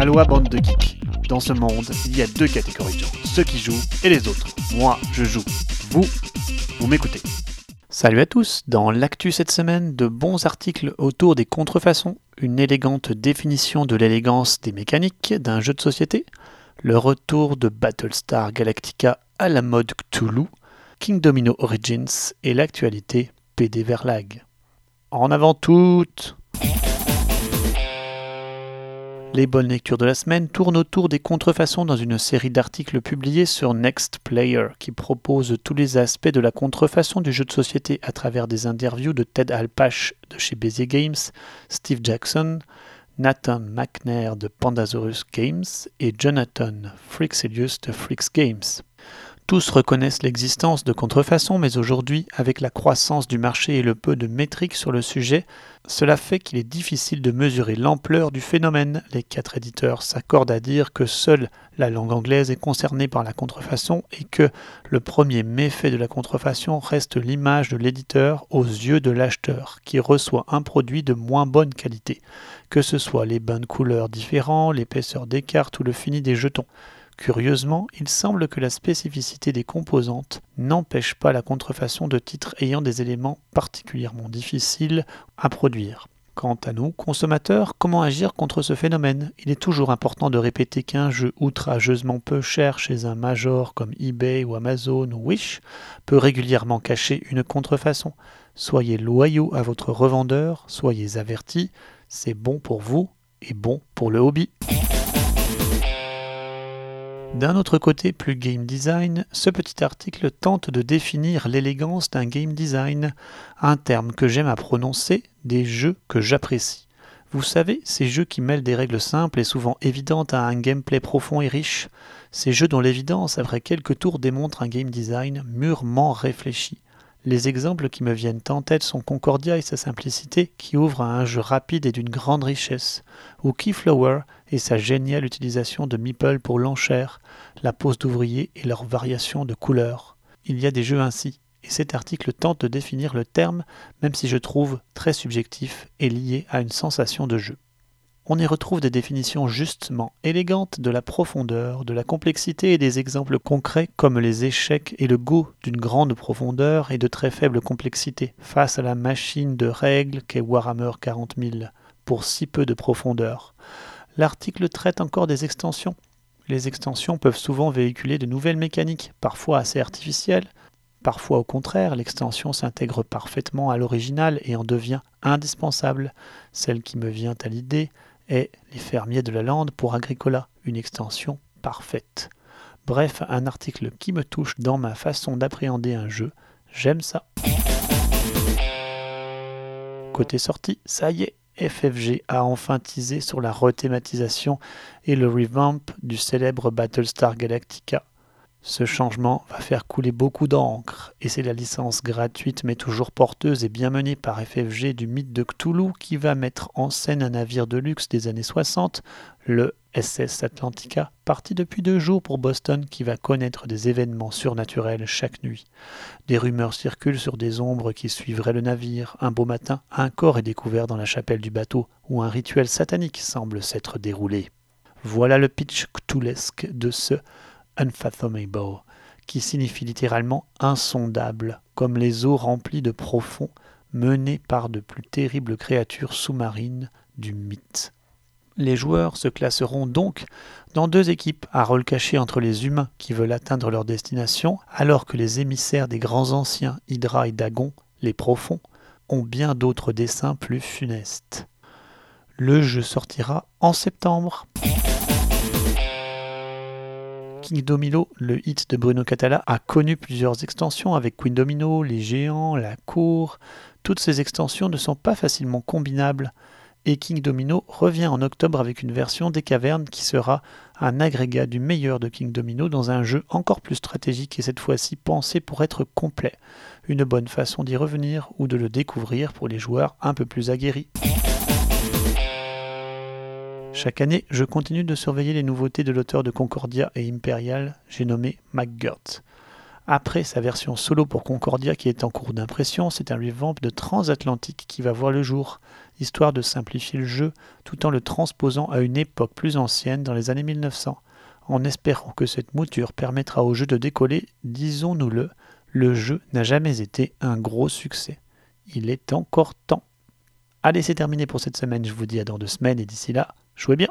Aloha bande de geeks. Dans ce monde, il y a deux catégories de gens, ceux qui jouent et les autres. Moi, je joue. Vous, vous m'écoutez. Salut à tous, dans l'actu cette semaine, de bons articles autour des contrefaçons, une élégante définition de l'élégance des mécaniques d'un jeu de société, le retour de Battlestar Galactica à la mode Cthulhu, King Domino Origins et l'actualité PD Verlag. En avant toutes les bonnes lectures de la semaine tournent autour des contrefaçons dans une série d'articles publiés sur Next Player qui propose tous les aspects de la contrefaçon du jeu de société à travers des interviews de Ted Alpach de chez Bézier Games, Steve Jackson, Nathan McNair de Pandasaurus Games et Jonathan Frixelius de Frix Games. Tous reconnaissent l'existence de contrefaçons, mais aujourd'hui, avec la croissance du marché et le peu de métriques sur le sujet, cela fait qu'il est difficile de mesurer l'ampleur du phénomène. Les quatre éditeurs s'accordent à dire que seule la langue anglaise est concernée par la contrefaçon et que le premier méfait de la contrefaçon reste l'image de l'éditeur aux yeux de l'acheteur, qui reçoit un produit de moins bonne qualité, que ce soit les bains de couleurs différents, l'épaisseur des cartes ou le fini des jetons. Curieusement, il semble que la spécificité des composantes n'empêche pas la contrefaçon de titres ayant des éléments particulièrement difficiles à produire. Quant à nous, consommateurs, comment agir contre ce phénomène? Il est toujours important de répéter qu'un jeu outrageusement peu cher chez un major comme eBay ou Amazon ou Wish peut régulièrement cacher une contrefaçon. Soyez loyaux à votre revendeur, soyez avertis, c'est bon pour vous et bon pour le hobby. D'un autre côté, plus game design, ce petit article tente de définir l'élégance d'un game design, un terme que j'aime à prononcer, des jeux que j'apprécie. Vous savez, ces jeux qui mêlent des règles simples et souvent évidentes à un gameplay profond et riche, ces jeux dont l'évidence après quelques tours démontre un game design mûrement réfléchi. Les exemples qui me viennent en tête sont Concordia et sa simplicité, qui ouvre à un jeu rapide et d'une grande richesse, ou Keyflower et sa géniale utilisation de meeple pour l'enchère, la pose d'ouvrier et leurs variations de couleurs. Il y a des jeux ainsi, et cet article tente de définir le terme, même si je trouve très subjectif et lié à une sensation de jeu on y retrouve des définitions justement élégantes de la profondeur, de la complexité et des exemples concrets comme les échecs et le go d'une grande profondeur et de très faible complexité face à la machine de règles qu'est Warhammer 40 000 pour si peu de profondeur. L'article traite encore des extensions. Les extensions peuvent souvent véhiculer de nouvelles mécaniques, parfois assez artificielles, Parfois au contraire, l'extension s'intègre parfaitement à l'original et en devient indispensable. Celle qui me vient à l'idée, Les fermiers de la lande pour Agricola, une extension parfaite. Bref, un article qui me touche dans ma façon d'appréhender un jeu. J'aime ça. Côté sortie, ça y est, FFG a enfin teasé sur la rethématisation et le revamp du célèbre Battlestar Galactica. Ce changement va faire couler beaucoup d'encre, et c'est la licence gratuite mais toujours porteuse et bien menée par FFG du mythe de Cthulhu qui va mettre en scène un navire de luxe des années 60, le SS Atlantica, parti depuis deux jours pour Boston qui va connaître des événements surnaturels chaque nuit. Des rumeurs circulent sur des ombres qui suivraient le navire. Un beau matin, un corps est découvert dans la chapelle du bateau où un rituel satanique semble s'être déroulé. Voilà le pitch cthulesque de ce unfathomable, qui signifie littéralement insondable, comme les eaux remplies de profonds, menées par de plus terribles créatures sous-marines du mythe. Les joueurs se classeront donc dans deux équipes à rôle caché entre les humains qui veulent atteindre leur destination, alors que les émissaires des grands anciens Hydra et Dagon, les profonds, ont bien d'autres dessins plus funestes. Le jeu sortira en septembre. King Domino, le hit de Bruno Catala, a connu plusieurs extensions avec Queen Domino, les géants, la cour. Toutes ces extensions ne sont pas facilement combinables et King Domino revient en octobre avec une version des cavernes qui sera un agrégat du meilleur de King Domino dans un jeu encore plus stratégique et cette fois-ci pensé pour être complet. Une bonne façon d'y revenir ou de le découvrir pour les joueurs un peu plus aguerris. Chaque année, je continue de surveiller les nouveautés de l'auteur de Concordia et Imperial, j'ai nommé McGirt. Après sa version solo pour Concordia qui est en cours d'impression, c'est un revamp de Transatlantique qui va voir le jour, histoire de simplifier le jeu tout en le transposant à une époque plus ancienne dans les années 1900. En espérant que cette mouture permettra au jeu de décoller, disons-nous-le, le jeu n'a jamais été un gros succès. Il est encore temps. Allez, c'est terminé pour cette semaine. Je vous dis à dans deux semaines et d'ici là, jouez bien.